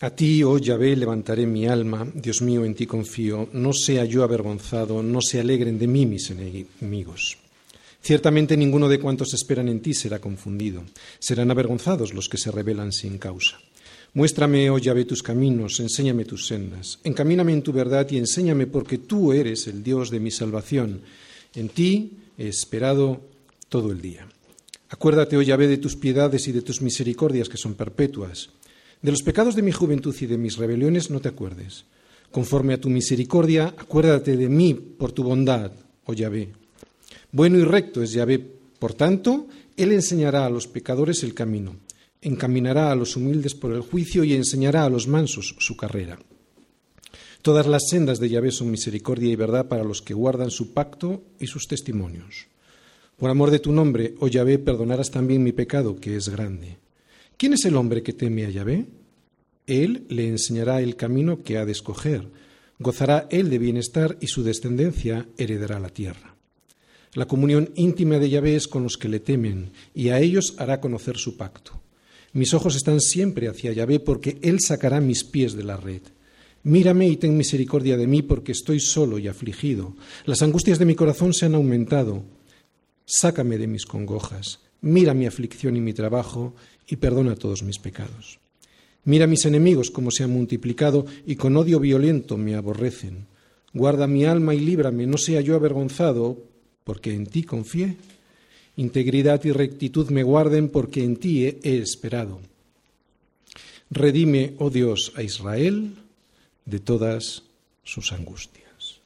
A ti, oh Yahvé, levantaré mi alma, Dios mío, en ti confío, no sea yo avergonzado, no se alegren de mí mis enemigos. Ciertamente ninguno de cuantos esperan en ti será confundido, serán avergonzados los que se rebelan sin causa. Muéstrame, oh Yahvé, tus caminos, enséñame tus sendas, encamíname en tu verdad y enséñame porque tú eres el Dios de mi salvación. En ti he esperado todo el día. Acuérdate, oh Yahvé, de tus piedades y de tus misericordias que son perpetuas. De los pecados de mi juventud y de mis rebeliones no te acuerdes. Conforme a tu misericordia, acuérdate de mí por tu bondad, oh Yahvé. Bueno y recto es Yahvé, por tanto, Él enseñará a los pecadores el camino, encaminará a los humildes por el juicio y enseñará a los mansos su carrera. Todas las sendas de Yahvé son misericordia y verdad para los que guardan su pacto y sus testimonios. Por amor de tu nombre, oh Yahvé, perdonarás también mi pecado, que es grande. ¿Quién es el hombre que teme a Yahvé? Él le enseñará el camino que ha de escoger. Gozará él de bienestar y su descendencia heredará la tierra. La comunión íntima de Yahvé es con los que le temen, y a ellos hará conocer su pacto. Mis ojos están siempre hacia Yahvé, porque Él sacará mis pies de la red. Mírame y ten misericordia de mí, porque estoy solo y afligido. Las angustias de mi corazón se han aumentado. Sácame de mis congojas. Mira mi aflicción y mi trabajo, y perdona todos mis pecados. Mira mis enemigos como se han multiplicado y con odio violento me aborrecen. Guarda mi alma y líbrame, no sea yo avergonzado, porque en ti confié. Integridad y rectitud me guarden, porque en ti he, esperado. Redime, oh Dios, a Israel de todas sus angustias.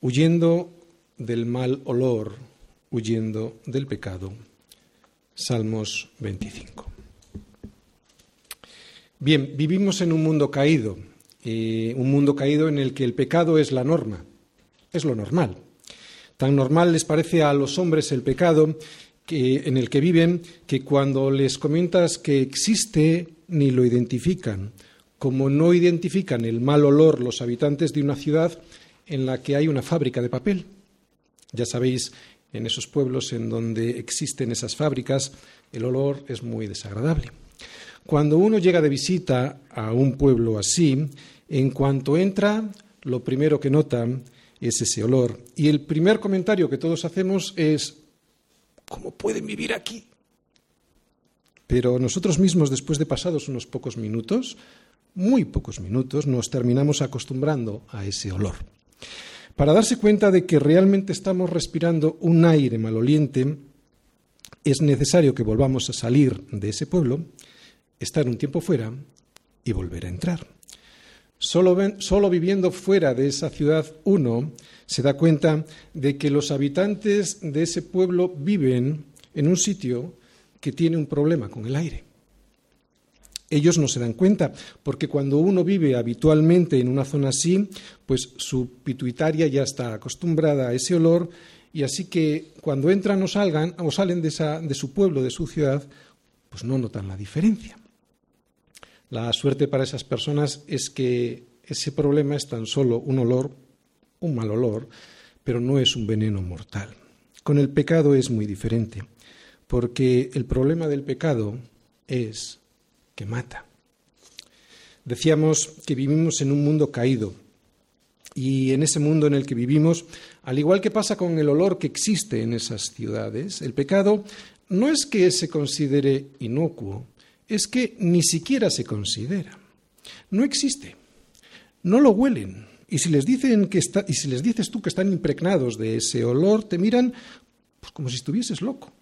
Huyendo del mal olor, huyendo del pecado Salmos 25. Bien, vivimos en un mundo caído, un mundo caído en el que el pecado es la norma, es lo normal. Tan normal les parece a los hombres el pecado que, en el que viven que cuando les comentas que existe ni lo identifican, como no identifican el mal olor los habitantes de una ciudad en la que hay una fábrica de papel. Ya sabéis en esos pueblos en donde existen esas fábricas, el olor es muy desagradable. Cuando uno llega de visita a un pueblo así, en cuanto entra, lo primero que nota es ese olor. Y el primer comentario que todos hacemos es, ¿cómo pueden vivir aquí? Pero nosotros mismos, después de pasados unos pocos minutos, muy pocos minutos, nos terminamos acostumbrando a ese olor. Para darse cuenta de que realmente estamos respirando un aire maloliente, es necesario que volvamos a salir de ese pueblo, estar un tiempo fuera y volver a entrar. Solo, solo, viviendo fuera de esa ciudad uno se da cuenta de que los habitantes de ese pueblo viven en un sitio que tiene un problema con el aire. Ellos no se dan cuenta, porque cuando uno vive habitualmente en una zona así, pues su pituitaria ya está acostumbrada a ese olor y así que cuando entran o salgan o salen de, de su pueblo, de su ciudad, pues no notan la diferencia. La suerte para esas personas es que ese problema es tan solo un olor, un mal olor, pero no es un veneno mortal. Con el pecado es muy diferente, porque el problema del pecado es que mata. Decíamos que vivimos en un mundo caído y en ese mundo en el que vivimos, al igual que pasa con el olor que existe en esas ciudades, el pecado no es que se considere inocuo, es que ni siquiera se considera. No existe. No lo huelen. Y si les dicen que está, y si les dices tú que están impregnados de ese olor, te miran pues, como si estuvieses loco.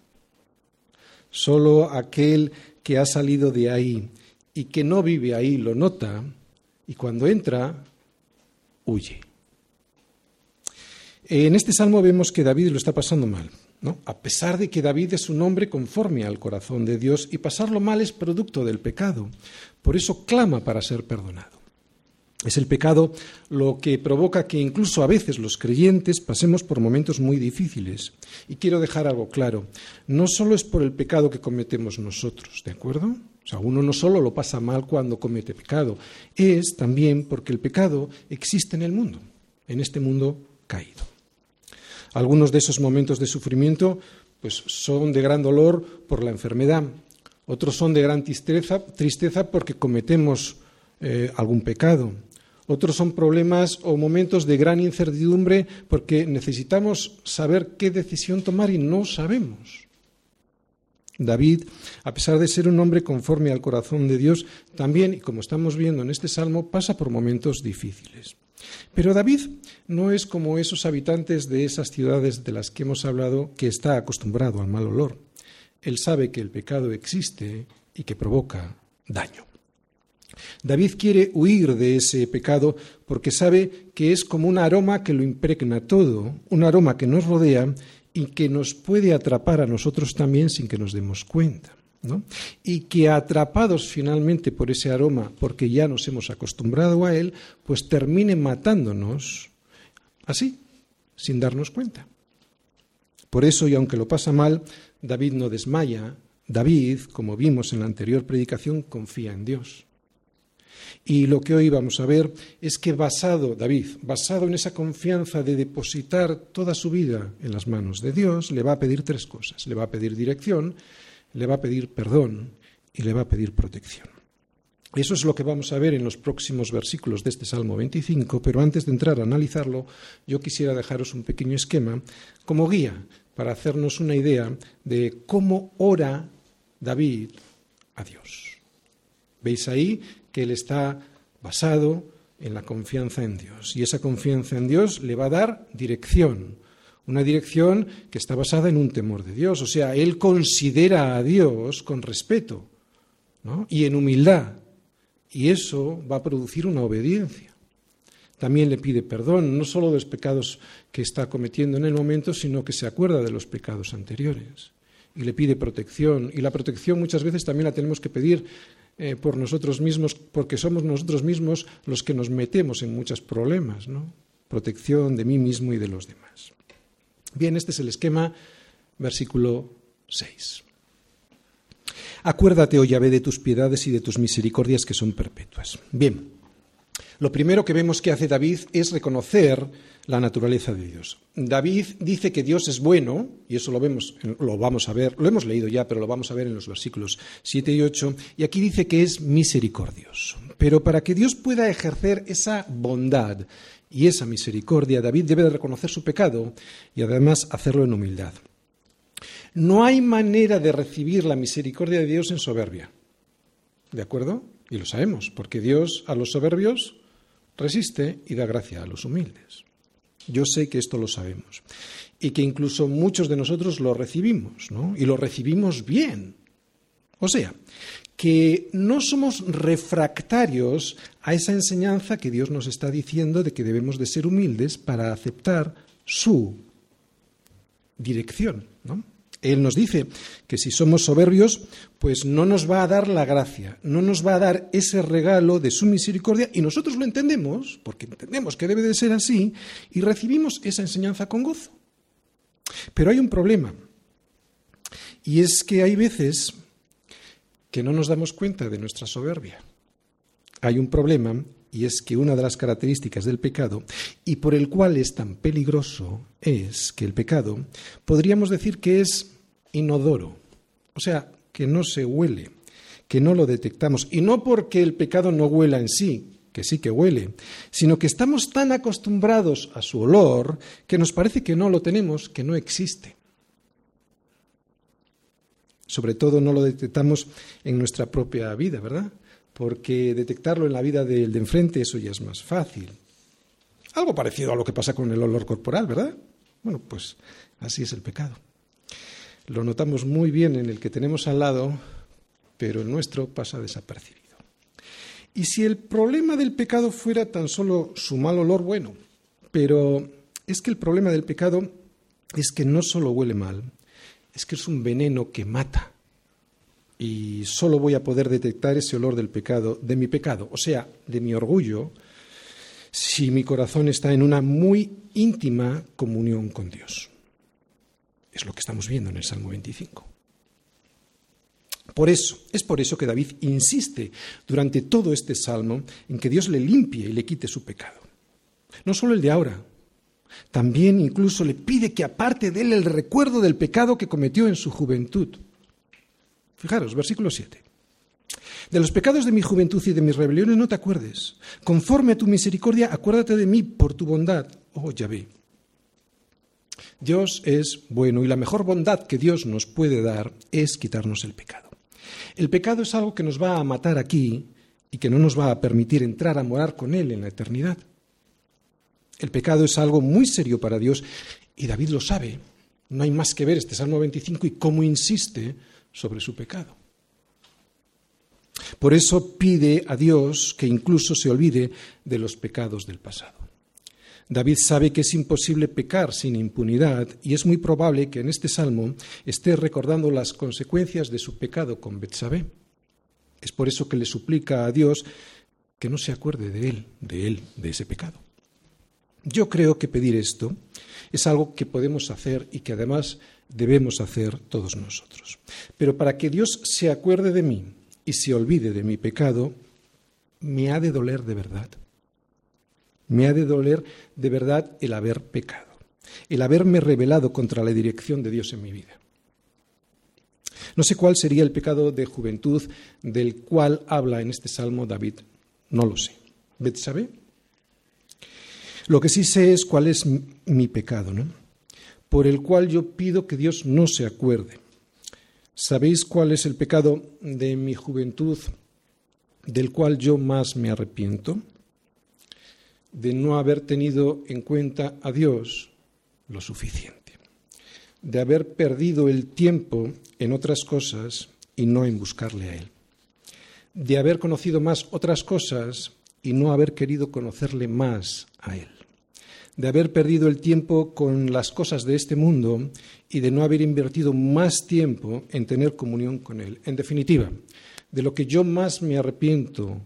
Solo aquel que ha salido de ahí y que no vive ahí lo nota y cuando entra, huye. En este salmo vemos que David lo está pasando mal, ¿no? a pesar de que David es un hombre conforme al corazón de Dios y pasarlo mal es producto del pecado. Por eso clama para ser perdonado. Es el pecado lo que provoca que incluso a veces los creyentes pasemos por momentos muy difíciles. Y quiero dejar algo claro. No solo es por el pecado que cometemos nosotros, ¿de acuerdo? O sea, uno no solo lo pasa mal cuando comete pecado, es también porque el pecado existe en el mundo, en este mundo caído. Algunos de esos momentos de sufrimiento pues, son de gran dolor por la enfermedad, Otros son de gran tristeza, tristeza porque cometemos eh, algún pecado. Otros son problemas o momentos de gran incertidumbre porque necesitamos saber qué decisión tomar y no sabemos. David, a pesar de ser un hombre conforme al corazón de Dios, también, y como estamos viendo en este salmo, pasa por momentos difíciles. Pero David no es como esos habitantes de esas ciudades de las que hemos hablado que está acostumbrado al mal olor. Él sabe que el pecado existe y que provoca daño. David quiere huir de ese pecado porque sabe que es como un aroma que lo impregna todo, un aroma que nos rodea y que nos puede atrapar a nosotros también sin que nos demos cuenta. Y que atrapados finalmente por ese aroma, porque ya nos hemos acostumbrado a él, pues termine matándonos así, sin darnos cuenta. Por eso, y aunque lo pasa mal, David no desmaya. David, como vimos en la anterior predicación, confía en Dios. Y lo que hoy vamos a ver es que basado, David, basado en esa confianza de depositar toda su vida en las manos de Dios, le va a pedir tres cosas. Le va a pedir dirección, le va a pedir perdón y le va a pedir protección. Eso es lo que vamos a ver en los próximos versículos de este Salmo 25, pero antes de entrar a analizarlo, yo quisiera dejaros un pequeño esquema como guía para hacernos una idea de cómo ora David a Dios. ¿Veis ahí que él está basado en la confianza en Dios. Y esa confianza en Dios le va a dar dirección, una dirección que está basada en un temor de Dios. O sea, él considera a Dios con respeto y en humildad. Y eso va a producir una obediencia. También le pide perdón, no solo de los pecados que está cometiendo en el momento, sino que se acuerda de los pecados anteriores. Y le pide protección. Y la protección muchas veces también la tenemos que pedir eh, por nosotros mismos, porque somos nosotros mismos los que nos metemos en muchos problemas, ¿no? Protección de mí mismo y de los demás. Bien, este es el esquema, versículo 6. Acuérdate, oh Yahvé, de tus piedades y de tus misericordias que son perpetuas. Bien, lo primero que vemos que hace David es reconocer la naturaleza de Dios. David dice que Dios es bueno, y eso lo vemos, lo vamos a ver, lo hemos leído ya, pero lo vamos a ver en los versículos 7 y 8, y aquí dice que es misericordioso. Pero para que Dios pueda ejercer esa bondad y esa misericordia, David debe de reconocer su pecado y además hacerlo en humildad. No hay manera de recibir la misericordia de Dios en soberbia. ¿De acuerdo? Y lo sabemos, porque Dios a los soberbios resiste y da gracia a los humildes. Yo sé que esto lo sabemos y que incluso muchos de nosotros lo recibimos, ¿no? Y lo recibimos bien. O sea, que no somos refractarios a esa enseñanza que Dios nos está diciendo de que debemos de ser humildes para aceptar su dirección, ¿no? Él nos dice que si somos soberbios, pues no nos va a dar la gracia, no nos va a dar ese regalo de su misericordia y nosotros lo entendemos, porque entendemos que debe de ser así, y recibimos esa enseñanza con gozo. Pero hay un problema, y es que hay veces que no nos damos cuenta de nuestra soberbia. Hay un problema y es que una de las características del pecado, y por el cual es tan peligroso, es que el pecado, podríamos decir que es inodoro, o sea, que no se huele, que no lo detectamos, y no porque el pecado no huela en sí, que sí que huele, sino que estamos tan acostumbrados a su olor que nos parece que no lo tenemos, que no existe. Sobre todo no lo detectamos en nuestra propia vida, ¿verdad? porque detectarlo en la vida del de enfrente eso ya es más fácil. Algo parecido a lo que pasa con el olor corporal, ¿verdad? Bueno, pues así es el pecado. Lo notamos muy bien en el que tenemos al lado, pero el nuestro pasa desapercibido. Y si el problema del pecado fuera tan solo su mal olor, bueno, pero es que el problema del pecado es que no solo huele mal, es que es un veneno que mata y solo voy a poder detectar ese olor del pecado, de mi pecado, o sea, de mi orgullo, si mi corazón está en una muy íntima comunión con Dios. Es lo que estamos viendo en el Salmo 25. Por eso, es por eso que David insiste durante todo este salmo en que Dios le limpie y le quite su pecado. No solo el de ahora, también incluso le pide que aparte de él el recuerdo del pecado que cometió en su juventud. Fijaros, versículo 7. De los pecados de mi juventud y de mis rebeliones no te acuerdes. Conforme a tu misericordia, acuérdate de mí por tu bondad. Oh, Yahvé. Dios es bueno y la mejor bondad que Dios nos puede dar es quitarnos el pecado. El pecado es algo que nos va a matar aquí y que no nos va a permitir entrar a morar con Él en la eternidad. El pecado es algo muy serio para Dios y David lo sabe. No hay más que ver este Salmo 25 y cómo insiste sobre su pecado. Por eso pide a Dios que incluso se olvide de los pecados del pasado. David sabe que es imposible pecar sin impunidad y es muy probable que en este salmo esté recordando las consecuencias de su pecado con Betsabé. Es por eso que le suplica a Dios que no se acuerde de él, de él, de ese pecado. Yo creo que pedir esto es algo que podemos hacer y que además debemos hacer todos nosotros. Pero para que Dios se acuerde de mí y se olvide de mi pecado, me ha de doler de verdad. Me ha de doler de verdad el haber pecado, el haberme rebelado contra la dirección de Dios en mi vida. No sé cuál sería el pecado de juventud del cual habla en este salmo David. No lo sé. sabe? Lo que sí sé es cuál es mi pecado, ¿no? Por el cual yo pido que Dios no se acuerde. ¿Sabéis cuál es el pecado de mi juventud del cual yo más me arrepiento? De no haber tenido en cuenta a Dios lo suficiente, de haber perdido el tiempo en otras cosas y no en buscarle a Él, de haber conocido más otras cosas y no haber querido conocerle más a Él, de haber perdido el tiempo con las cosas de este mundo y de no haber invertido más tiempo en tener comunión con Él. En definitiva, de lo que yo más me arrepiento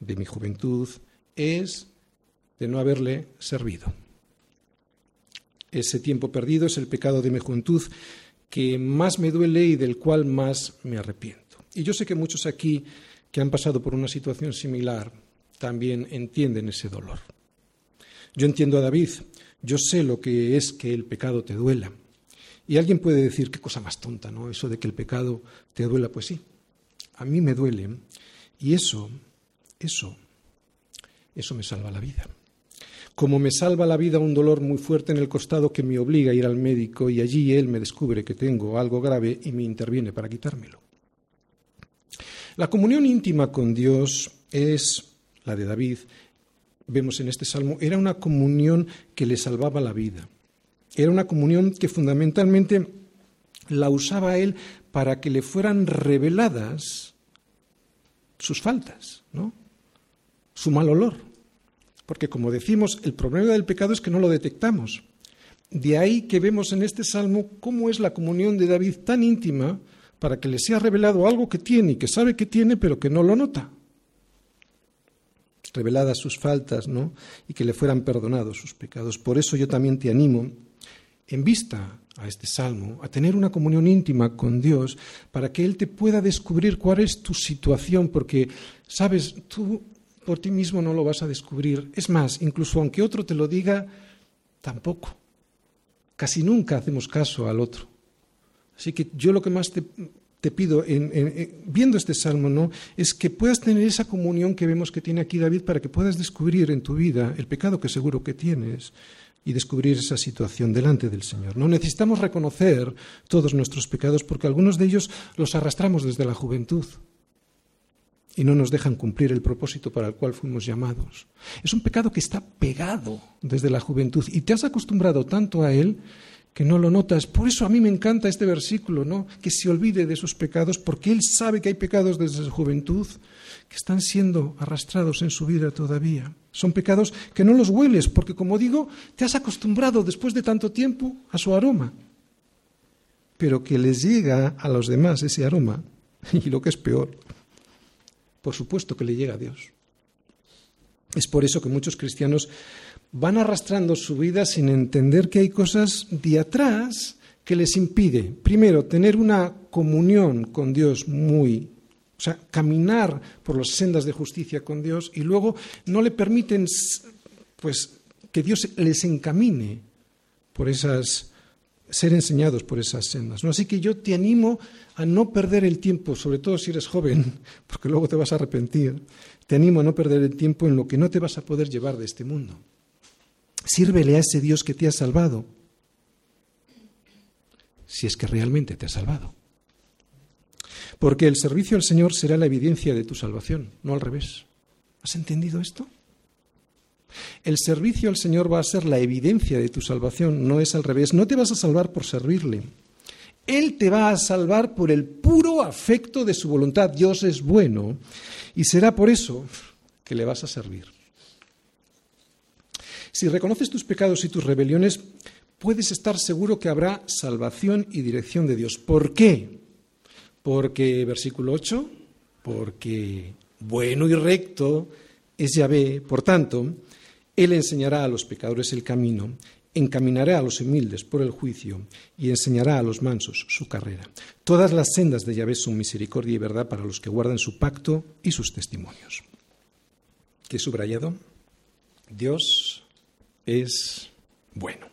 de mi juventud es de no haberle servido. Ese tiempo perdido es el pecado de mi juventud que más me duele y del cual más me arrepiento. Y yo sé que muchos aquí que han pasado por una situación similar también entienden ese dolor. Yo entiendo a David, yo sé lo que es que el pecado te duela. Y alguien puede decir, qué cosa más tonta, ¿no? Eso de que el pecado te duela, pues sí, a mí me duele. Y eso, eso, eso me salva la vida como me salva la vida un dolor muy fuerte en el costado que me obliga a ir al médico y allí él me descubre que tengo algo grave y me interviene para quitármelo. La comunión íntima con Dios es la de David, vemos en este salmo, era una comunión que le salvaba la vida. Era una comunión que fundamentalmente la usaba él para que le fueran reveladas sus faltas, ¿no? Su mal olor, porque como decimos, el problema del pecado es que no lo detectamos. De ahí que vemos en este salmo cómo es la comunión de David tan íntima para que le sea revelado algo que tiene y que sabe que tiene, pero que no lo nota. Reveladas sus faltas, ¿no? Y que le fueran perdonados sus pecados. Por eso yo también te animo, en vista a este salmo, a tener una comunión íntima con Dios para que Él te pueda descubrir cuál es tu situación, porque, sabes, tú por ti mismo no lo vas a descubrir. Es más, incluso aunque otro te lo diga, tampoco. Casi nunca hacemos caso al otro. Así que yo lo que más te, pido, viendo este salmo, ¿no? es que puedas tener esa comunión que vemos que tiene aquí David para que puedas descubrir en tu vida el pecado que seguro que tienes y descubrir esa situación delante del Señor. No necesitamos reconocer todos nuestros pecados porque algunos de ellos los arrastramos desde la juventud y no nos dejan cumplir el propósito para el cual fuimos llamados. Es un pecado que está pegado desde la juventud y te has acostumbrado tanto a él que no lo notas. Por eso a mí me encanta este versículo, ¿no? Que se olvide de sus pecados porque él sabe que hay pecados desde su juventud que están siendo arrastrados en su vida todavía. Son pecados que no los hueles porque como digo, te has acostumbrado después de tanto tiempo a su aroma. Pero que les llega a los demás ese aroma y lo que es peor, por supuesto que le llega a Dios. Es por eso que muchos cristianos van arrastrando su vida sin entender que hay cosas de atrás que les impide, primero, tener una comunión con Dios muy, o sea, caminar por las sendas de justicia con Dios y luego no le permiten, pues, que Dios les encamine por esas ser enseñados por esas sendas. ¿no? Así que yo te animo a no perder el tiempo, sobre todo si eres joven, porque luego te vas a arrepentir. Te animo a no perder el tiempo en lo que no te vas a poder llevar de este mundo. Sírvele a ese Dios que te ha salvado, si es que realmente te ha salvado. Porque el servicio al Señor será la evidencia de tu salvación, no al revés. ¿Has entendido esto? El servicio al Señor va a ser la evidencia de tu salvación, no es al revés. No te vas a salvar por servirle. Él te va a salvar por el puro afecto de su voluntad. Dios es bueno y será por eso que le vas a servir. Si reconoces tus pecados y tus rebeliones, puedes estar seguro que habrá salvación y dirección de Dios. ¿Por qué? Porque, versículo 8, porque bueno y recto es Yahvé, por tanto, Él enseñará a los pecadores el camino, encaminará a los humildes por el juicio y enseñará a los mansos su carrera. Todas las sendas de Yahvé son misericordia y verdad para los que guardan su pacto y sus testimonios. ¿Qué subrayado? Dios es bueno.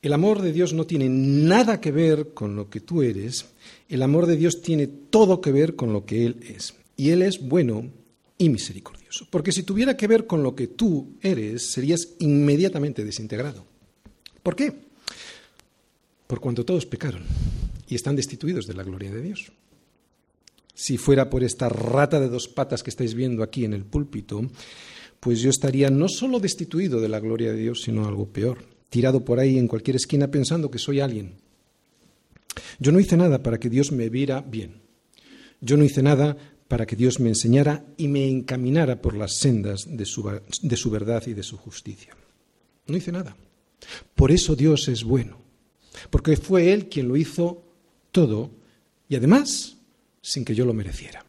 El amor de Dios no tiene nada que ver con lo que tú eres, el amor de Dios tiene todo que ver con lo que Él es. Y Él es bueno y misericordioso. Porque si tuviera que ver con lo que tú eres, serías inmediatamente desintegrado. ¿Por qué? Por cuanto todos pecaron y están destituidos de la gloria de Dios. Si fuera por esta rata de dos patas que estáis viendo aquí en el púlpito, pues yo estaría no solo destituido de la gloria de Dios, sino algo peor, tirado por ahí en cualquier esquina pensando que soy alguien. Yo no hice nada para que Dios me viera bien. Yo no hice nada para que Dios me enseñara y me encaminara por las sendas de su, de su verdad y de su justicia. No hice nada. Por eso Dios es bueno, porque fue Él quien lo hizo todo y además sin que yo lo mereciera.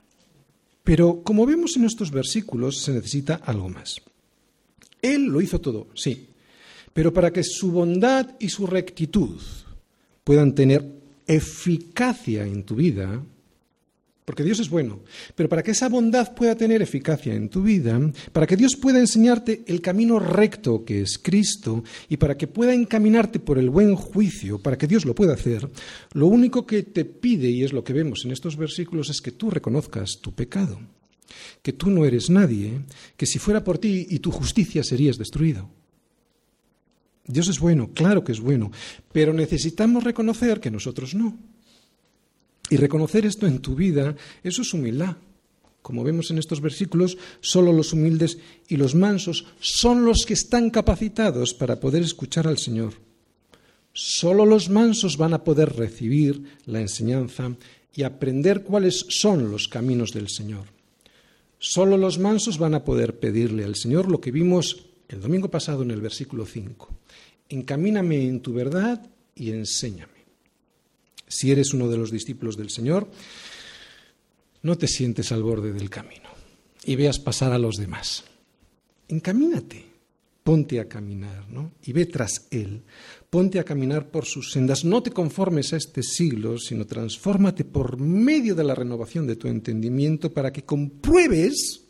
Pero como vemos en estos versículos, se necesita algo más. Él lo hizo todo, sí, pero para que su bondad y su rectitud puedan tener eficacia en tu vida, porque Dios es bueno, pero para que esa bondad pueda tener eficacia en tu vida, para que Dios pueda enseñarte el camino recto que es Cristo y para que pueda encaminarte por el buen juicio, para que Dios lo pueda hacer, lo único que te pide, y es lo que vemos en estos versículos, es que tú reconozcas tu pecado, que tú no eres nadie, que si fuera por ti y tu justicia serías destruido. Dios es bueno, claro que es bueno, pero necesitamos reconocer que nosotros no. Y reconocer esto en tu vida, eso es humildad. Como vemos en estos versículos, solo los humildes y los mansos son los que están capacitados para poder escuchar al Señor. Solo los mansos van a poder recibir la enseñanza y aprender cuáles son los caminos del Señor. Solo los mansos van a poder pedirle al Señor lo que vimos el domingo pasado en el versículo 5. Encamíname en tu verdad y enséñame. Si eres uno de los discípulos del Señor, no te sientes al borde del camino y veas pasar a los demás. Encamínate, ponte a caminar, ¿no? Y ve tras Él. Ponte a caminar por sus sendas. No te conformes a este siglo, sino transfórmate por medio de la renovación de tu entendimiento para que compruebes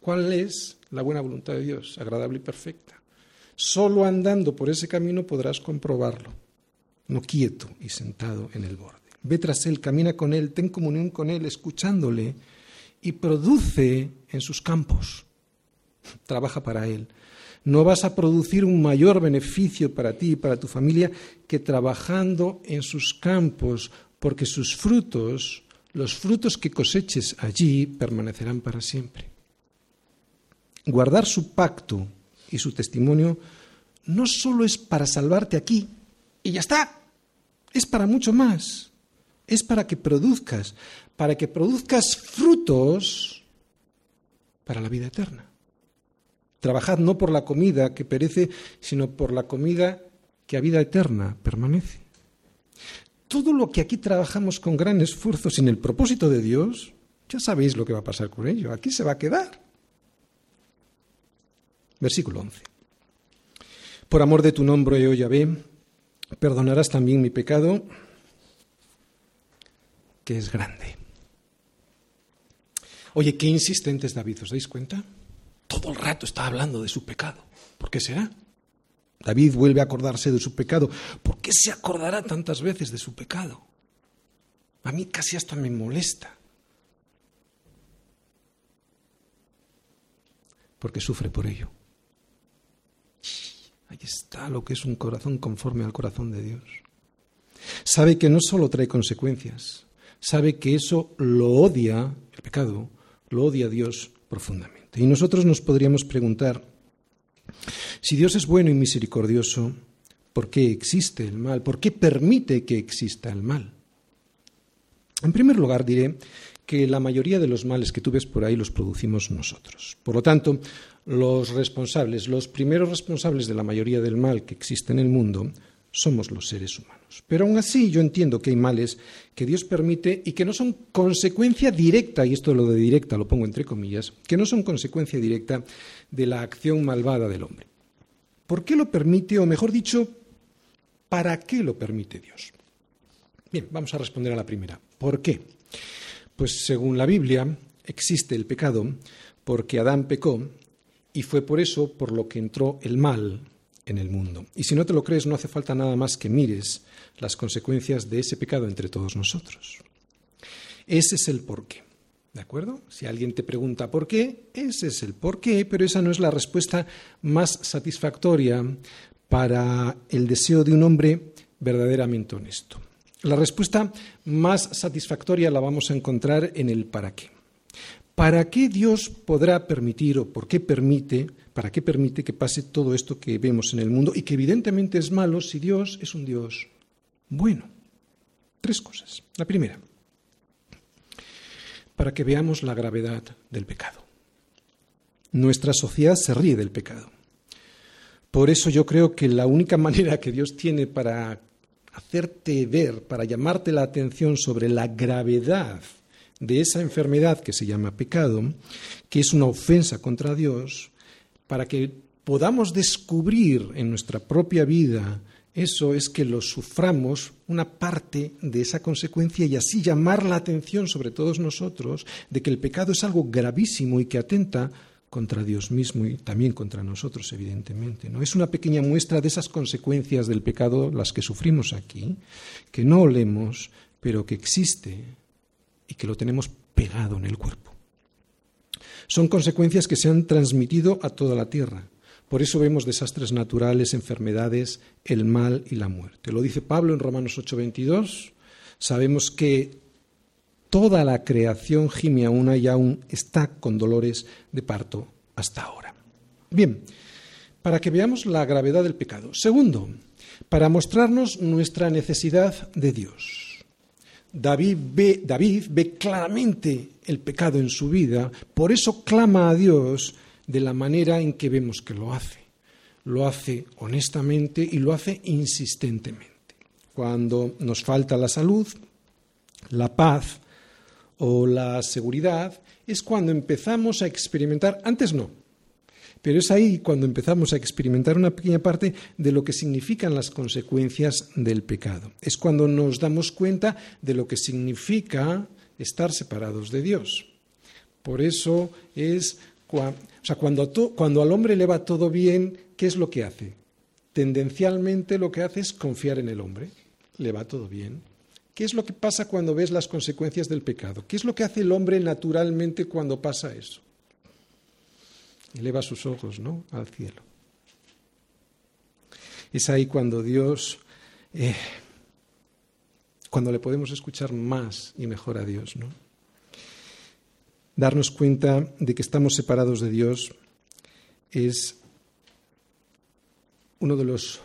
cuál es la buena voluntad de Dios, agradable y perfecta. Solo andando por ese camino podrás comprobarlo no quieto y sentado en el borde. Ve tras Él, camina con Él, ten comunión con Él, escuchándole y produce en sus campos. Trabaja para Él. No vas a producir un mayor beneficio para ti y para tu familia que trabajando en sus campos, porque sus frutos, los frutos que coseches allí, permanecerán para siempre. Guardar su pacto y su testimonio no solo es para salvarte aquí, y ya está. Es para mucho más. Es para que produzcas, para que produzcas frutos para la vida eterna. Trabajad no por la comida que perece, sino por la comida que a vida eterna permanece. Todo lo que aquí trabajamos con gran esfuerzo sin el propósito de Dios, ya sabéis lo que va a pasar con ello. Aquí se va a quedar. Versículo 11. Por amor de tu nombre, oh Yahvé, perdonarás también mi pecado, que es grande. Oye, qué insistente es David, ¿os dais cuenta? Todo el rato está hablando de su pecado. ¿Por qué será? David vuelve a acordarse de su pecado. ¿Por qué se acordará tantas veces de su pecado? A mí casi hasta me molesta. Porque sufre por ello. Ahí está lo que es un corazón conforme al corazón de Dios. Sabe que no solo trae consecuencias, sabe que eso lo odia, el pecado, lo odia Dios profundamente. Y nosotros nos podríamos preguntar, si Dios es bueno y misericordioso, ¿por qué existe el mal? ¿Por qué permite que exista el mal? En primer lugar, diré que la mayoría de los males que tú ves por ahí los producimos nosotros. Por lo tanto, los responsables, los primeros responsables de la mayoría del mal que existe en el mundo, somos los seres humanos. Pero aún así yo entiendo que hay males que Dios permite y que no son consecuencia directa, y esto lo de directa lo pongo entre comillas, que no son consecuencia directa de la acción malvada del hombre. ¿Por qué lo permite, o mejor dicho, para qué lo permite Dios? Bien, vamos a responder a la primera. ¿Por qué? Pues según la Biblia existe el pecado porque Adán pecó y fue por eso por lo que entró el mal en el mundo. Y si no te lo crees, no hace falta nada más que mires las consecuencias de ese pecado entre todos nosotros. Ese es el porqué. ¿De acuerdo? Si alguien te pregunta por qué, ese es el porqué, pero esa no es la respuesta más satisfactoria para el deseo de un hombre verdaderamente honesto. La respuesta más satisfactoria la vamos a encontrar en el para qué. ¿Para qué Dios podrá permitir o por qué permite, para qué permite que pase todo esto que vemos en el mundo y que evidentemente es malo si Dios es un Dios bueno? Tres cosas. La primera, para que veamos la gravedad del pecado. Nuestra sociedad se ríe del pecado. Por eso yo creo que la única manera que Dios tiene para hacerte ver, para llamarte la atención sobre la gravedad de esa enfermedad que se llama pecado, que es una ofensa contra Dios, para que podamos descubrir en nuestra propia vida eso es que lo suframos una parte de esa consecuencia y así llamar la atención sobre todos nosotros de que el pecado es algo gravísimo y que atenta contra Dios mismo y también contra nosotros, evidentemente. ¿no? Es una pequeña muestra de esas consecuencias del pecado, las que sufrimos aquí, que no olemos, pero que existe y que lo tenemos pegado en el cuerpo. Son consecuencias que se han transmitido a toda la tierra. Por eso vemos desastres naturales, enfermedades, el mal y la muerte. Lo dice Pablo en Romanos 8:22. Sabemos que toda la creación gime aún y aún está con dolores de parto hasta ahora. Bien, para que veamos la gravedad del pecado. Segundo, para mostrarnos nuestra necesidad de Dios. David ve, David ve claramente el pecado en su vida, por eso clama a Dios de la manera en que vemos que lo hace. Lo hace honestamente y lo hace insistentemente. Cuando nos falta la salud, la paz, o la seguridad es cuando empezamos a experimentar, antes no, pero es ahí cuando empezamos a experimentar una pequeña parte de lo que significan las consecuencias del pecado. Es cuando nos damos cuenta de lo que significa estar separados de Dios. Por eso es, o sea, cuando, cuando al hombre le va todo bien, ¿qué es lo que hace? Tendencialmente lo que hace es confiar en el hombre. Le va todo bien, ¿Qué es lo que pasa cuando ves las consecuencias del pecado? ¿Qué es lo que hace el hombre naturalmente cuando pasa eso? Eleva sus ojos, ¿no? Al cielo. Es ahí cuando Dios, eh, cuando le podemos escuchar más y mejor a Dios, ¿no? Darnos cuenta de que estamos separados de Dios es uno de los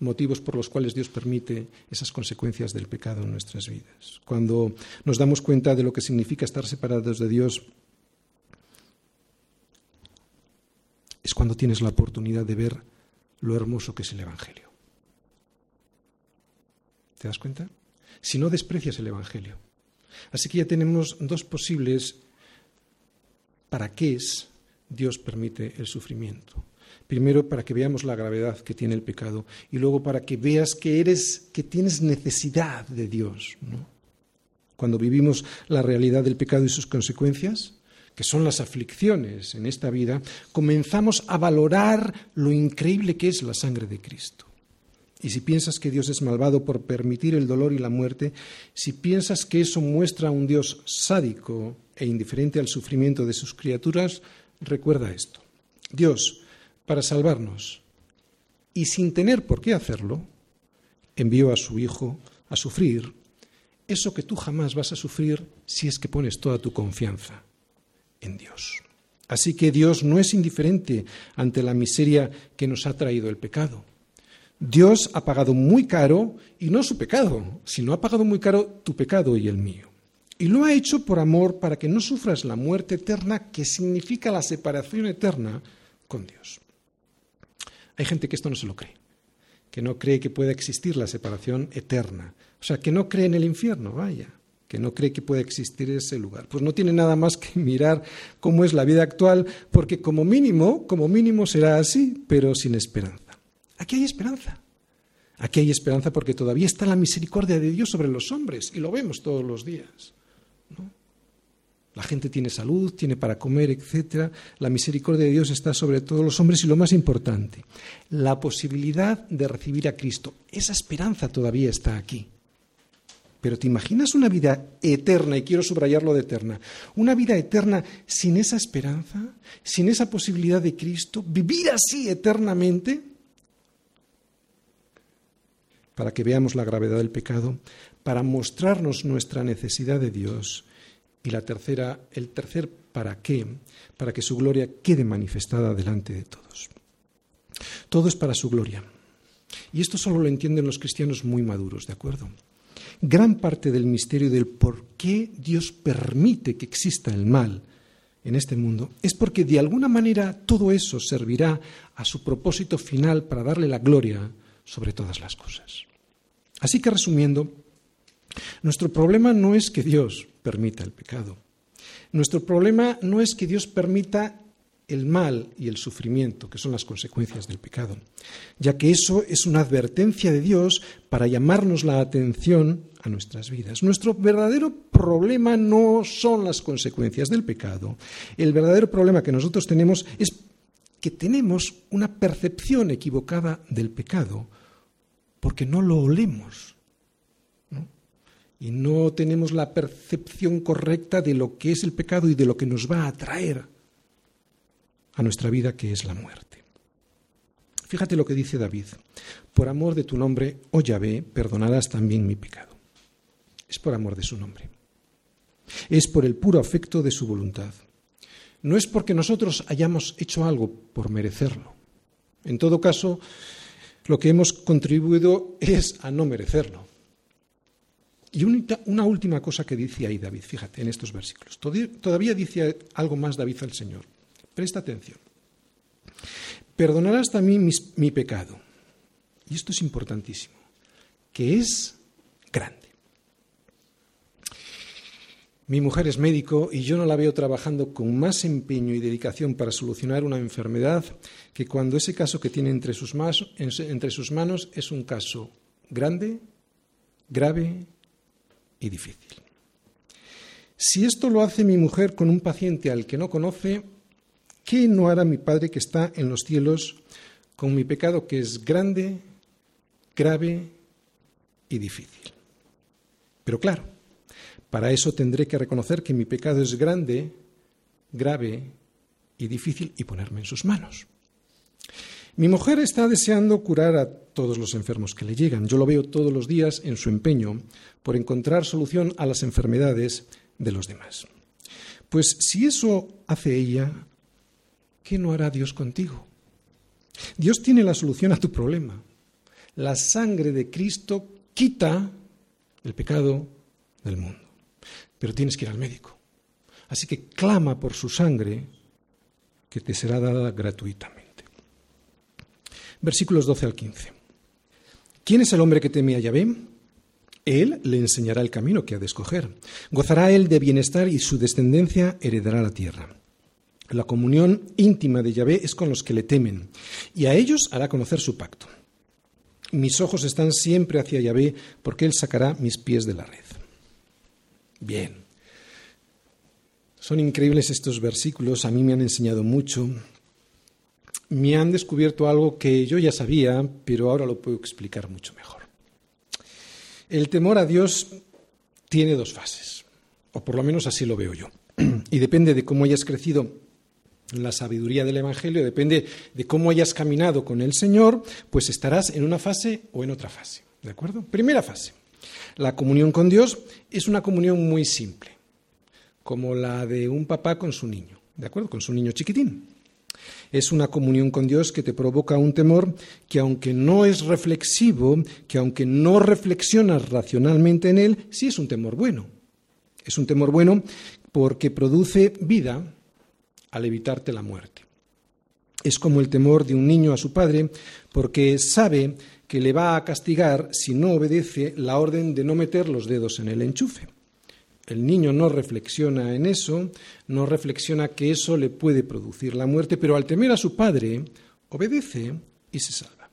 motivos por los cuales Dios permite esas consecuencias del pecado en nuestras vidas. Cuando nos damos cuenta de lo que significa estar separados de Dios, es cuando tienes la oportunidad de ver lo hermoso que es el Evangelio. ¿Te das cuenta? Si no desprecias el Evangelio. Así que ya tenemos dos posibles para qué es Dios permite el sufrimiento. Primero para que veamos la gravedad que tiene el pecado y luego para que veas que eres que tienes necesidad de Dios, Cuando vivimos la realidad del pecado y sus consecuencias, que son las aflicciones en esta vida, comenzamos a valorar lo increíble que es la sangre de Cristo. Y si piensas que Dios es malvado por permitir el dolor y la muerte, si piensas que eso muestra a un Dios sádico e indiferente al sufrimiento de sus criaturas, recuerda esto. Dios, para salvarnos, y sin tener por qué hacerlo, envió a su Hijo a sufrir eso que tú jamás vas a sufrir si es que pones toda tu confianza en Dios. Así que Dios no es indiferente ante la miseria que nos ha traído el pecado. Dios ha pagado muy caro, y no su pecado, sino ha pagado muy caro tu pecado y el mío. Y lo ha hecho por amor para que no sufras la muerte eterna que significa la separación eterna con Dios. Hay gente que esto no se lo cree, que no cree que pueda existir la separación eterna, o sea, que no cree en el infierno, vaya que no cree que pueda existir ese lugar. Pues no tiene nada más que mirar cómo es la vida actual, porque como mínimo, como mínimo será así, pero sin esperanza. Aquí hay esperanza. Aquí hay esperanza porque todavía está la misericordia de Dios sobre los hombres y lo vemos todos los días. La gente tiene salud, tiene para comer, etc. La misericordia de Dios está sobre todos los hombres y lo más importante, la posibilidad de recibir a Cristo. Esa esperanza todavía está aquí. Pero ¿te imaginas una vida eterna, y quiero subrayarlo de eterna, una vida eterna sin esa esperanza, sin esa posibilidad de Cristo, vivir así eternamente? Para que veamos la gravedad del pecado, para mostrarnos nuestra necesidad de Dios. Y la tercera, el tercer para qué, para que su gloria quede manifestada delante de todos. Todo es para su gloria. Y esto solo lo entienden los cristianos muy maduros, ¿de acuerdo? Gran parte del misterio del por qué Dios permite que exista el mal en este mundo es porque de alguna manera todo eso servirá a su propósito final para darle la gloria sobre todas las cosas. Así que resumiendo, nuestro problema no es que Dios permita el pecado. Nuestro problema no es que Dios permita el mal y el sufrimiento, que son las consecuencias del pecado, ya que eso es una advertencia de Dios para llamarnos la atención a nuestras vidas. Nuestro verdadero problema no son las consecuencias del pecado. El verdadero problema que nosotros tenemos es que tenemos una percepción equivocada del pecado porque no lo olemos. Y no tenemos la percepción correcta de lo que es el pecado y de lo que nos va a traer a nuestra vida, que es la muerte. Fíjate lo que dice David. Por amor de tu nombre, oh Yahvé, perdonarás también mi pecado. Es por amor de su nombre. Es por el puro afecto de su voluntad. No es porque nosotros hayamos hecho algo por merecerlo. En todo caso, lo que hemos contribuido es a no merecerlo. Y una última cosa que dice ahí David, fíjate, en estos versículos. Todavía dice algo más David al Señor. Presta atención. Perdonarás también mi pecado. Y esto es importantísimo, que es grande. Mi mujer es médico y yo no la veo trabajando con más empeño y dedicación para solucionar una enfermedad que cuando ese caso que tiene entre sus, entre sus manos es un caso grande, grave y difícil. Si esto lo hace mi mujer con un paciente al que no conoce, ¿Qué no hará mi Padre que está en los cielos con mi pecado que es grande, grave y difícil? Pero claro, para eso tendré que reconocer que mi pecado es grande, grave y difícil y ponerme en sus manos. Mi mujer está deseando curar a todos los enfermos que le llegan. Yo lo veo todos los días en su empeño por encontrar solución a las enfermedades de los demás. Pues si eso hace ella, ¿qué no hará Dios contigo? Dios tiene la solución a tu problema. La sangre de Cristo quita el pecado del mundo. Pero tienes que ir al médico. Así que clama por su sangre que te será dada gratuitamente. Versículos 12 al 15. ¿Quién es el hombre que teme a Yahvé? Él le enseñará el camino que ha de escoger. Gozará él de bienestar y su descendencia heredará la tierra. La comunión íntima de Yahvé es con los que le temen, y a ellos hará conocer su pacto. Mis ojos están siempre hacia Yahvé, porque Él sacará mis pies de la red. Bien. Son increíbles estos versículos, a mí me han enseñado mucho. Me han descubierto algo que yo ya sabía, pero ahora lo puedo explicar mucho mejor. El temor a Dios tiene dos fases, o por lo menos así lo veo yo. Y depende de cómo hayas crecido la sabiduría del Evangelio, depende de cómo hayas caminado con el Señor, pues estarás en una fase o en otra fase. ¿De acuerdo? Primera fase. La comunión con Dios es una comunión muy simple, como la de un papá con su niño, ¿de acuerdo? Con su niño chiquitín. Es una comunión con Dios que te provoca un temor que aunque no es reflexivo, que aunque no reflexionas racionalmente en él, sí es un temor bueno. Es un temor bueno porque produce vida al evitarte la muerte. Es como el temor de un niño a su padre porque sabe que le va a castigar si no obedece la orden de no meter los dedos en el enchufe. El niño no reflexiona en eso, no reflexiona que eso le puede producir la muerte, pero al temer a su padre, obedece y se salva.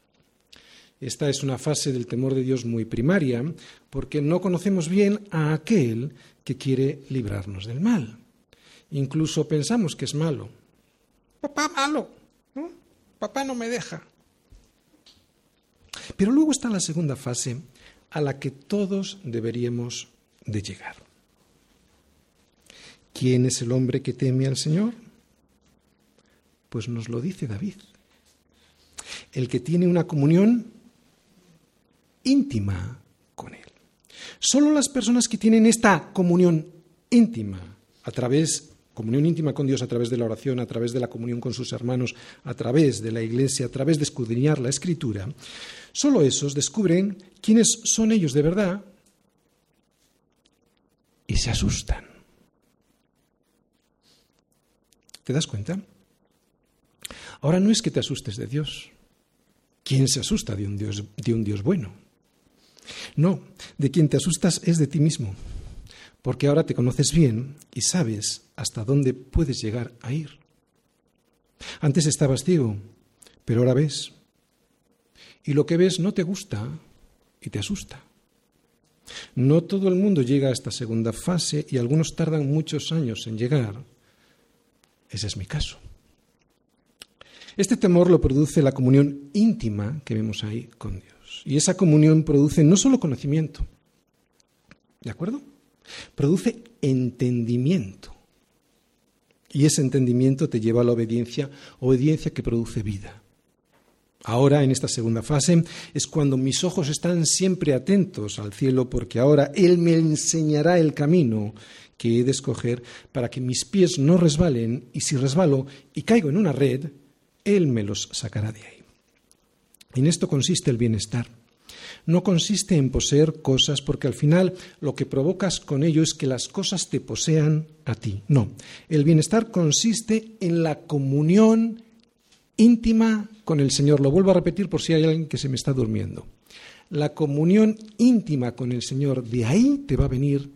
Esta es una fase del temor de Dios muy primaria, porque no conocemos bien a aquel que quiere librarnos del mal. Incluso pensamos que es malo. Papá malo, papá no me deja. Pero luego está la segunda fase a la que todos deberíamos de llegar. ¿Quién es el hombre que teme al Señor? Pues nos lo dice David. El que tiene una comunión íntima con Él. Solo las personas que tienen esta comunión íntima a través comunión íntima con Dios a través de la oración, a través de la comunión con sus hermanos, a través de la iglesia, a través de escudriñar la escritura, solo esos descubren quiénes son ellos de verdad y se asustan. ¿Te das cuenta? Ahora no es que te asustes de Dios. ¿Quién se asusta de un Dios, de un Dios bueno? No, de quien te asustas es de ti mismo, porque ahora te conoces bien y sabes hasta dónde puedes llegar a ir. Antes estabas ciego, pero ahora ves. Y lo que ves no te gusta y te asusta. No todo el mundo llega a esta segunda fase y algunos tardan muchos años en llegar. Ese es mi caso. Este temor lo produce la comunión íntima que vemos ahí con Dios. Y esa comunión produce no solo conocimiento, ¿de acuerdo? Produce entendimiento. Y ese entendimiento te lleva a la obediencia, obediencia que produce vida. Ahora, en esta segunda fase, es cuando mis ojos están siempre atentos al cielo, porque ahora Él me enseñará el camino que he de escoger para que mis pies no resbalen, y si resbalo y caigo en una red, Él me los sacará de ahí. En esto consiste el bienestar no consiste en poseer cosas porque al final lo que provocas con ello es que las cosas te posean a ti. No, el bienestar consiste en la comunión íntima con el Señor. Lo vuelvo a repetir por si hay alguien que se me está durmiendo. La comunión íntima con el Señor, de ahí te va a venir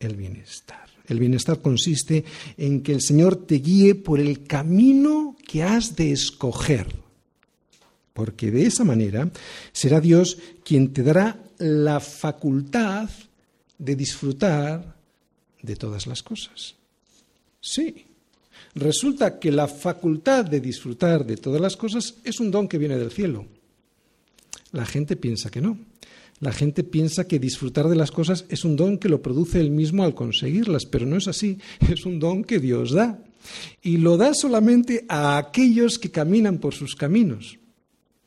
el bienestar. El bienestar consiste en que el Señor te guíe por el camino que has de escoger porque de esa manera será Dios quien te dará la facultad de disfrutar de todas las cosas. Sí, resulta que la facultad de disfrutar de todas las cosas es un don que viene del cielo. La gente piensa que no. La gente piensa que disfrutar de las cosas es un don que lo produce él mismo al conseguirlas, pero no es así, es un don que Dios da. Y lo da solamente a aquellos que caminan por sus caminos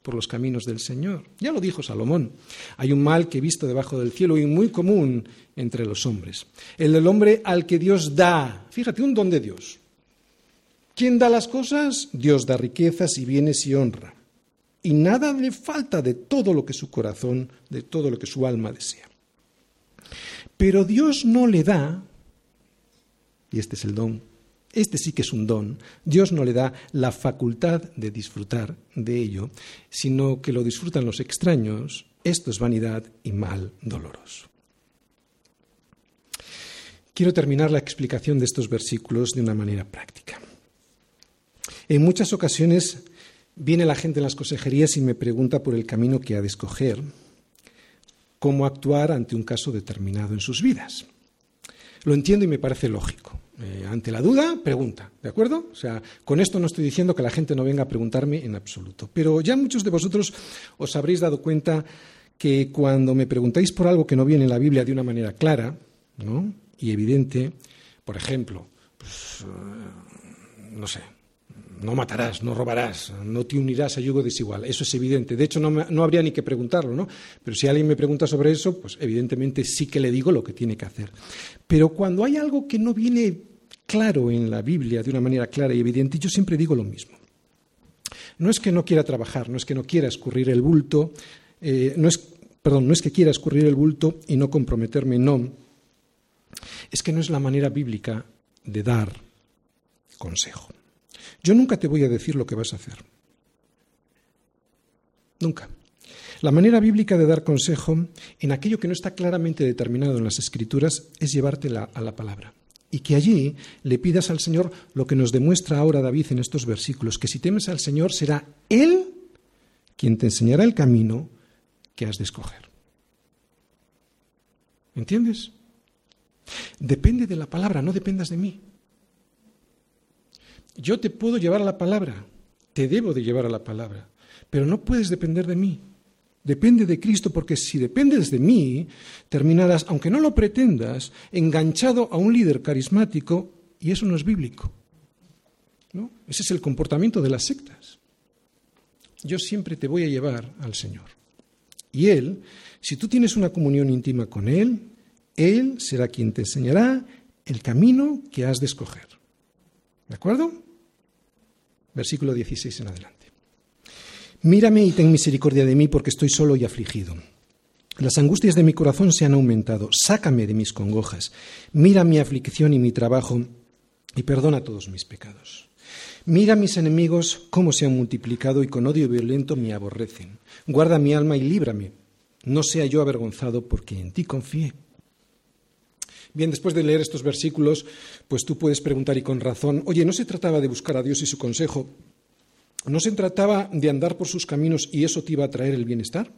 por los caminos del Señor. Ya lo dijo Salomón. Hay un mal que he visto debajo del cielo y muy común entre los hombres. El del hombre al que Dios da. Fíjate, un don de Dios. ¿Quién da las cosas? Dios da riquezas y bienes y honra. Y nada le falta de todo lo que su corazón, de todo lo que su alma desea. Pero Dios no le da, y este es el don este sí que es un don. Dios no le da la facultad de disfrutar de ello, sino que lo disfrutan los extraños. Esto es vanidad y mal doloroso. Quiero terminar la explicación de estos versículos de una manera práctica. En muchas ocasiones viene la gente en las consejerías y me pregunta por el camino que ha de escoger, cómo actuar ante un caso determinado en sus vidas. Lo entiendo y me parece lógico. Eh, ante la duda, pregunta, ¿de acuerdo? O sea, con esto no estoy diciendo que la gente no venga a preguntarme en absoluto, pero ya muchos de vosotros os habréis dado cuenta que cuando me preguntáis por algo que no viene en la Biblia de una manera clara ¿no? y evidente, por ejemplo, pues, eh, no sé, no matarás, no robarás, no te unirás a yugo desigual. Eso es evidente. De hecho, no, no, habría ni que preguntarlo, ¿no? Pero si alguien me pregunta sobre eso, pues evidentemente sí que le digo lo que tiene que hacer. Pero cuando hay algo que no viene claro en la Biblia de una manera clara y evidente, yo siempre digo lo mismo. No es que no quiera trabajar, no es que no quiera escurrir el bulto, eh, no es, perdón, no es que quiera escurrir el bulto y no comprometerme, no. Es que no es la manera bíblica de dar consejo. Yo nunca te voy a decir lo que vas a hacer. Nunca. La manera bíblica de dar consejo en aquello que no está claramente determinado en las Escrituras es llevártela a la palabra. Y que allí le pidas al Señor lo que nos demuestra ahora David en estos versículos, que si temes al Señor será Él quien te enseñará el camino que has de escoger. ¿Entiendes? Depende de la palabra, no dependas de mí. Yo te puedo llevar a la palabra, te debo de llevar a la palabra, pero no puedes depender de mí. Depende de Cristo, porque si dependes de mí, terminarás, aunque no lo pretendas, enganchado a un líder carismático, y eso no es bíblico. ¿no? Ese es el comportamiento de las sectas. Yo siempre te voy a llevar al Señor. Y Él, si tú tienes una comunión íntima con Él, Él será quien te enseñará el camino que has de escoger. ¿De acuerdo? Versículo 16 en adelante. Mírame y ten misericordia de mí porque estoy solo y afligido. Las angustias de mi corazón se han aumentado. Sácame de mis congojas. Mira mi aflicción y mi trabajo y perdona todos mis pecados. Mira mis enemigos cómo se han multiplicado y con odio violento me aborrecen. Guarda mi alma y líbrame. No sea yo avergonzado porque en ti confié. Bien, después de leer estos versículos, pues tú puedes preguntar y con razón, oye, ¿no se trataba de buscar a Dios y su consejo? ¿No se trataba de andar por sus caminos y eso te iba a traer el bienestar?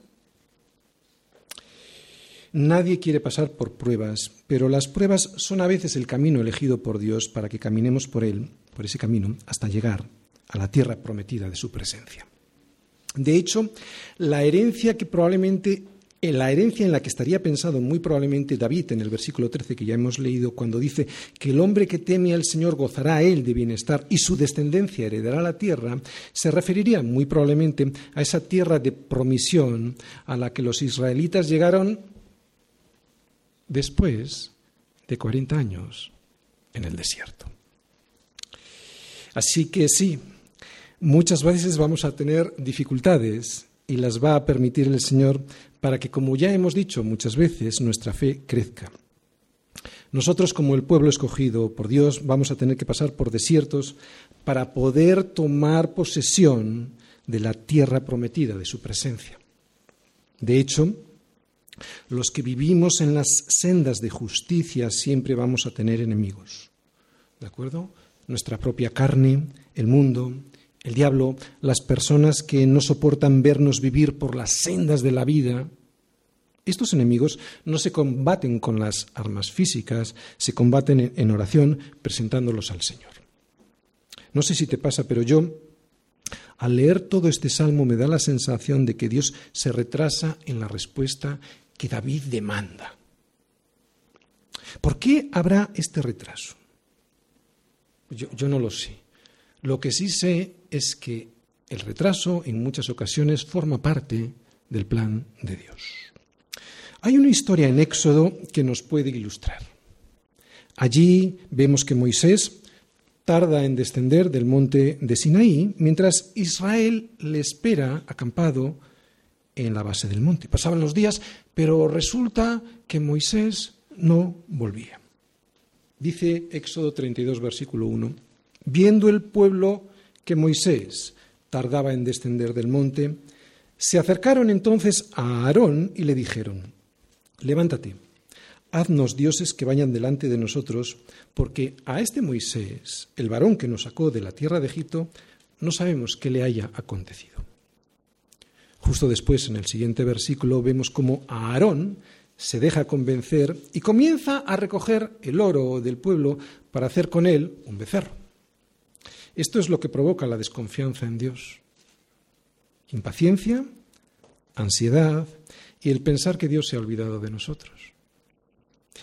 Nadie quiere pasar por pruebas, pero las pruebas son a veces el camino elegido por Dios para que caminemos por él, por ese camino, hasta llegar a la tierra prometida de su presencia. De hecho, la herencia que probablemente en la herencia en la que estaría pensado muy probablemente David en el versículo 13 que ya hemos leído, cuando dice que el hombre que teme al Señor gozará él de bienestar y su descendencia heredará la tierra, se referiría muy probablemente a esa tierra de promisión a la que los israelitas llegaron después de 40 años en el desierto. Así que sí, muchas veces vamos a tener dificultades y las va a permitir el Señor para que, como ya hemos dicho muchas veces, nuestra fe crezca. Nosotros, como el pueblo escogido por Dios, vamos a tener que pasar por desiertos para poder tomar posesión de la tierra prometida, de su presencia. De hecho, los que vivimos en las sendas de justicia siempre vamos a tener enemigos. ¿De acuerdo? Nuestra propia carne, el mundo, el diablo, las personas que no soportan vernos vivir por las sendas de la vida, estos enemigos no se combaten con las armas físicas, se combaten en oración presentándolos al Señor. No sé si te pasa, pero yo, al leer todo este salmo, me da la sensación de que Dios se retrasa en la respuesta que David demanda. ¿Por qué habrá este retraso? Yo, no lo sé. Lo que sí sé es que el retraso en muchas ocasiones forma parte del plan de Dios. Hay una historia en Éxodo que nos puede ilustrar. Allí vemos que Moisés tarda en descender del monte de Sinaí, mientras Israel le espera acampado en la base del monte. Pasaban los días, pero resulta que Moisés no volvía. Dice Éxodo 32, versículo 1, viendo el pueblo que Moisés tardaba en descender del monte, se acercaron entonces a Aarón y le dijeron, levántate, haznos dioses que vayan delante de nosotros, porque a este Moisés, el varón que nos sacó de la tierra de Egipto, no sabemos qué le haya acontecido. Justo después, en el siguiente versículo, vemos cómo Aarón se deja convencer y comienza a recoger el oro del pueblo para hacer con él un becerro. Esto es lo que provoca la desconfianza en Dios. Impaciencia, ansiedad y el pensar que Dios se ha olvidado de nosotros.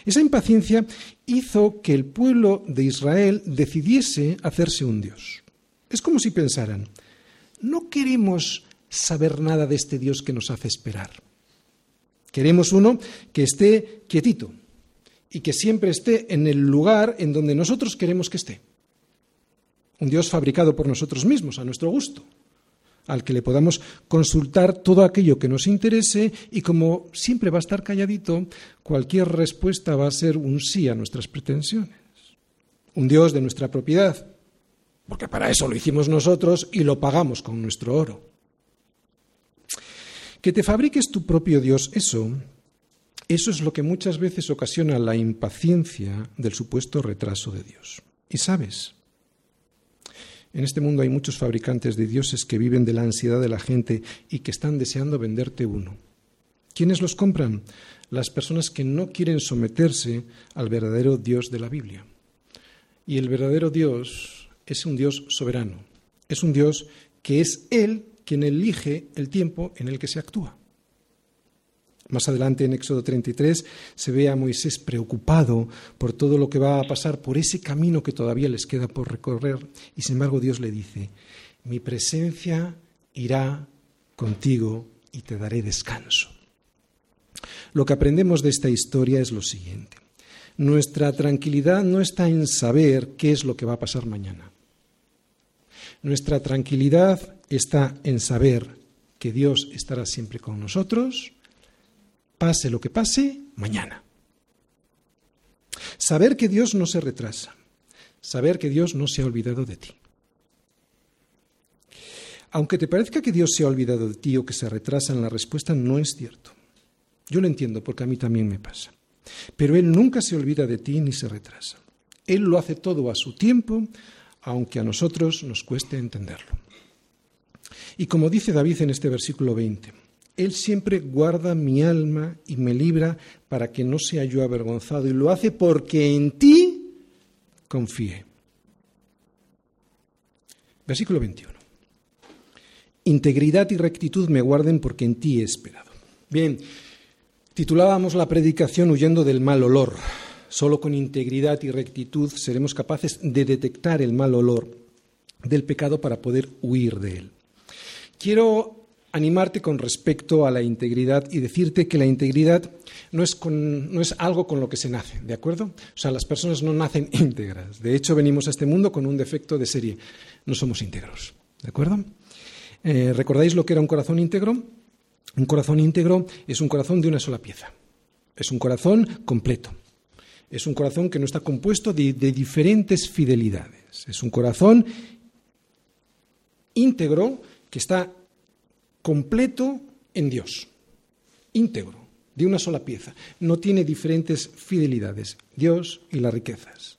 Esa impaciencia hizo que el pueblo de Israel decidiese hacerse un Dios. Es como si pensaran, no queremos saber nada de este Dios que nos hace esperar. Queremos uno que esté quietito y que siempre esté en el lugar en donde nosotros queremos que esté. Un Dios fabricado por nosotros mismos, a nuestro gusto, al que le podamos consultar todo aquello que nos interese y como siempre va a estar calladito, cualquier respuesta va a ser un sí a nuestras pretensiones. Un Dios de nuestra propiedad, porque para eso lo hicimos nosotros y lo pagamos con nuestro oro. Que te fabriques tu propio Dios, eso, eso es lo que muchas veces ocasiona la impaciencia del supuesto retraso de Dios. Y sabes, en este mundo hay muchos fabricantes de dioses que viven de la ansiedad de la gente y que están deseando venderte uno. ¿Quiénes los compran? Las personas que no quieren someterse al verdadero Dios de la Biblia. Y el verdadero Dios es un Dios soberano. Es un Dios que es Él quien elige el tiempo en el que se actúa. Más adelante en Éxodo 33 se ve a Moisés preocupado por todo lo que va a pasar por ese camino que todavía les queda por recorrer y sin embargo Dios le dice, mi presencia irá contigo y te daré descanso. Lo que aprendemos de esta historia es lo siguiente. Nuestra tranquilidad no está en saber qué es lo que va a pasar mañana. Nuestra tranquilidad está en saber que Dios estará siempre con nosotros, pase lo que pase, mañana. Saber que Dios no se retrasa, saber que Dios no se ha olvidado de ti. Aunque te parezca que Dios se ha olvidado de ti o que se retrasa en la respuesta, no es cierto. Yo lo entiendo porque a mí también me pasa. Pero Él nunca se olvida de ti ni se retrasa. Él lo hace todo a su tiempo, aunque a nosotros nos cueste entenderlo. Y como dice David en este versículo 20, Él siempre guarda mi alma y me libra para que no sea yo avergonzado, y lo hace porque en ti confíe. Versículo 21. Integridad y rectitud me guarden porque en ti he esperado. Bien, titulábamos la predicación huyendo del mal olor. Solo con integridad y rectitud seremos capaces de detectar el mal olor del pecado para poder huir de él. Quiero animarte con respecto a la integridad y decirte que la integridad no es, no es, algo con lo que se nace, ¿de acuerdo? O sea, las personas no nacen íntegras. De hecho, venimos a este mundo con un defecto de serie. No somos íntegros, ¿de acuerdo? Eh, ¿Recordáis lo que era un corazón íntegro? Un corazón íntegro es un corazón de una sola pieza. Es un corazón completo. Es un corazón que no está compuesto de, de diferentes fidelidades. Es un corazón íntegro que está completo en Dios, íntegro, de una sola pieza. No tiene diferentes fidelidades, Dios y las riquezas.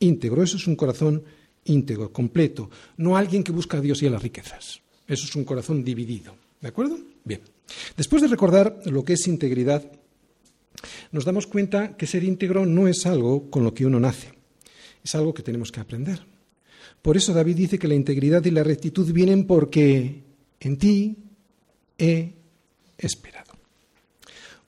Íntegro, eso es un corazón íntegro, completo, no alguien que busca a Dios y a las riquezas. Eso es un corazón dividido. ¿De acuerdo? Bien. Después de recordar lo que es integridad, nos damos cuenta que ser íntegro no es algo con lo que uno nace, es algo que tenemos que aprender. Por eso David dice que la integridad y la rectitud vienen porque en ti he esperado.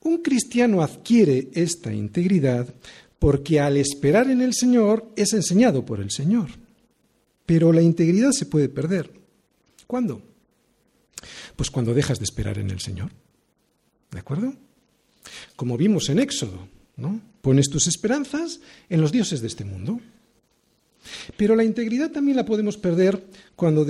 Un cristiano adquiere esta integridad porque al esperar en el Señor es enseñado por el Señor. Pero la integridad se puede perder. ¿Cuándo? Pues cuando dejas de esperar en el Señor. ¿De acuerdo? Como vimos en Éxodo, ¿no? Pones tus esperanzas en los dioses de este mundo. Pero la integridad también la podemos perder cuando,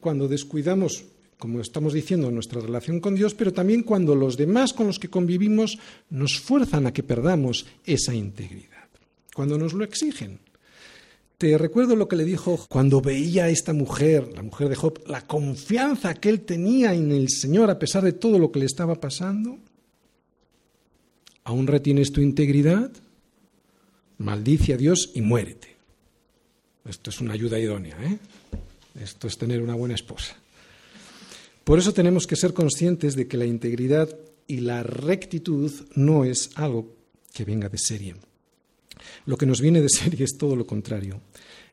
cuando descuidamos, como estamos diciendo, nuestra relación con Dios, pero también cuando los demás con los que convivimos nos fuerzan a que perdamos esa integridad, cuando nos lo exigen. Te recuerdo lo que le dijo cuando veía a esta mujer, la mujer de Job, la confianza que él tenía en el Señor a pesar de todo lo que le estaba pasando. ¿Aún retienes tu integridad? Maldice a Dios y muérete. Esto es una ayuda idónea, ¿eh? Esto es tener una buena esposa. Por eso tenemos que ser conscientes de que la integridad y la rectitud no es algo que venga de serie. Lo que nos viene de serie es todo lo contrario.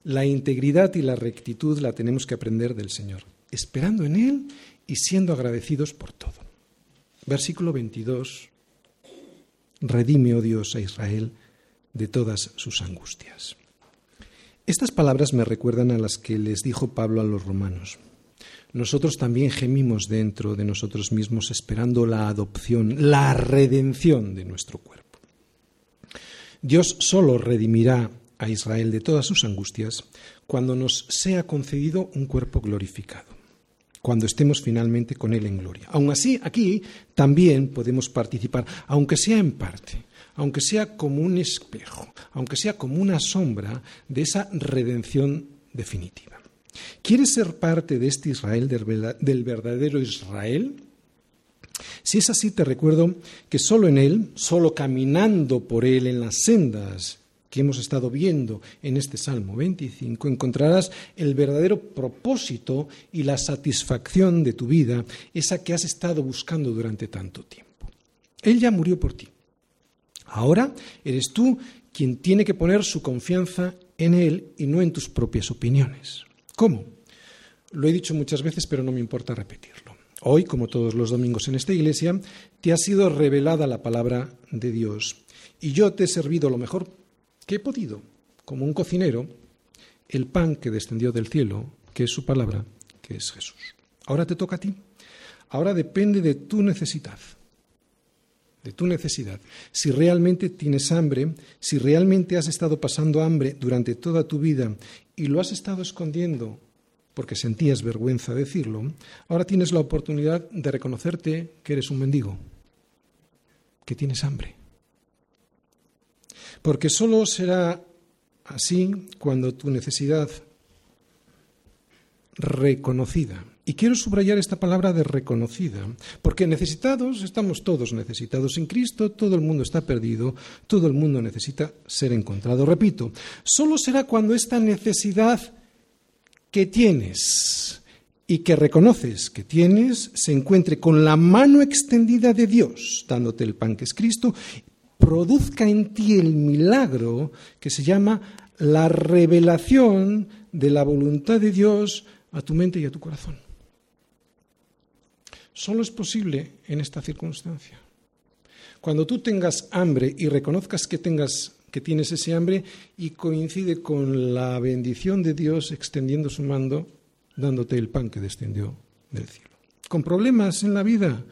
La integridad y la rectitud la tenemos que aprender del Señor, esperando en Él y siendo agradecidos por todo. Versículo 22. Redime, oh Dios, a Israel de todas sus angustias. Estas palabras me recuerdan a las que les dijo Pablo a los romanos. Nosotros también gemimos dentro de nosotros mismos esperando la adopción, la redención de nuestro cuerpo. Dios solo redimirá a Israel de todas sus angustias cuando nos sea concedido un cuerpo glorificado, cuando estemos finalmente con Él en gloria. Aun así, aquí también podemos participar, aunque sea en parte, aunque sea como un espejo, aunque sea como una sombra de esa redención definitiva. ¿Quieres ser parte de este Israel, del verdadero Israel? Si es así, te recuerdo que solo en Él, solo caminando por Él en las sendas que hemos estado viendo en este Salmo 25, encontrarás el verdadero propósito y la satisfacción de tu vida, esa que has estado buscando durante tanto tiempo. Él ya murió por ti. Ahora eres tú quien tiene que poner su confianza en Él y no en tus propias opiniones. ¿Cómo? Lo he dicho muchas veces, pero no me importa repetirlo. Hoy, como todos los domingos en esta iglesia, te ha sido revelada la palabra de Dios y yo te he servido lo mejor que he podido, como un cocinero, el pan que descendió del cielo, que es su palabra, que es Jesús. Ahora te toca a ti. Ahora depende de tu necesidad de tu necesidad, si realmente tienes hambre, si realmente has estado pasando hambre durante toda tu vida y lo has estado escondiendo porque sentías vergüenza decirlo, ahora tienes la oportunidad de reconocerte que eres un mendigo, que tienes hambre. Porque solo será así cuando tu necesidad reconocida y quiero subrayar esta palabra de reconocida, porque necesitados estamos todos necesitados. Sin Cristo todo el mundo está perdido, todo el mundo necesita ser encontrado. Repito, solo será cuando esta necesidad que tienes y que reconoces que tienes se encuentre con la mano extendida de Dios, dándote el pan que es Cristo, produzca en ti el milagro que se llama la revelación de la voluntad de Dios a tu mente y a tu corazón. Solo es posible en esta circunstancia. Cuando tú tengas hambre y reconozcas que tengas que tienes ese hambre y coincide con la bendición de Dios extendiendo su mando, dándote el pan que descendió del cielo. ¿Con problemas en la vida?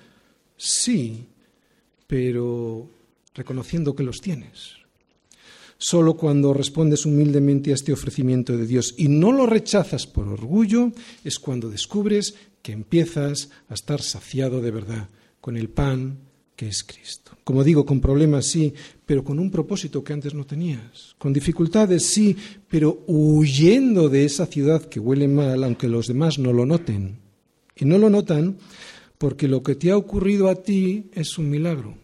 Sí, pero reconociendo que los tienes. Solo cuando respondes humildemente a este ofrecimiento de Dios y no lo rechazas por orgullo, es cuando descubres que empiezas a estar saciado de verdad con el pan que es Cristo. Como digo, con problemas sí, pero con un propósito que antes no tenías. Con dificultades sí, pero huyendo de esa ciudad que huele mal, aunque los demás no lo noten. Y no lo notan porque lo que te ha ocurrido a ti es un milagro.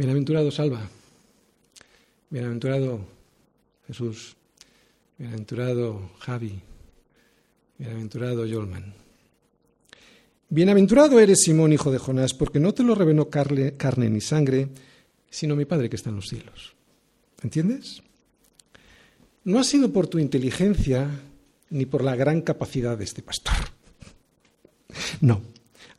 Bienaventurado Salva, bienaventurado Jesús, Bienaventurado Javi, bienaventurado Yolman. Bienaventurado eres Simón, hijo de Jonás, porque no te lo reveló carne, carne ni sangre, sino mi Padre que está en los cielos. ¿Entiendes? No ha sido por tu inteligencia ni por la gran capacidad de este pastor. No,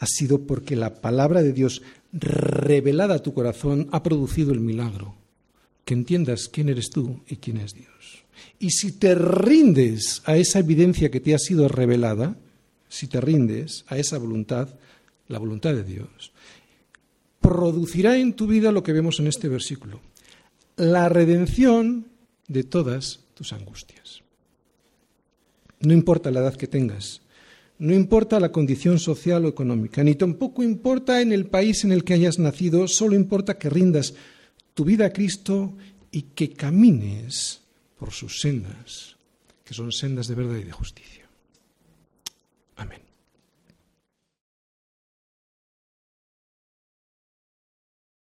ha sido porque la palabra de Dios revelada a tu corazón ha producido el milagro. Que entiendas quién eres tú y quién es Dios. Y si te rindes a esa evidencia que te ha sido revelada, si te rindes a esa voluntad, la voluntad de Dios, producirá en tu vida lo que vemos en este versículo, la redención de todas tus angustias. No importa la edad que tengas, no importa la condición social o económica, ni tampoco importa en el país en el que hayas nacido, solo importa que rindas tu vida a Cristo y que camines por sus sendas, que son sendas de verdad y de justicia. Amén.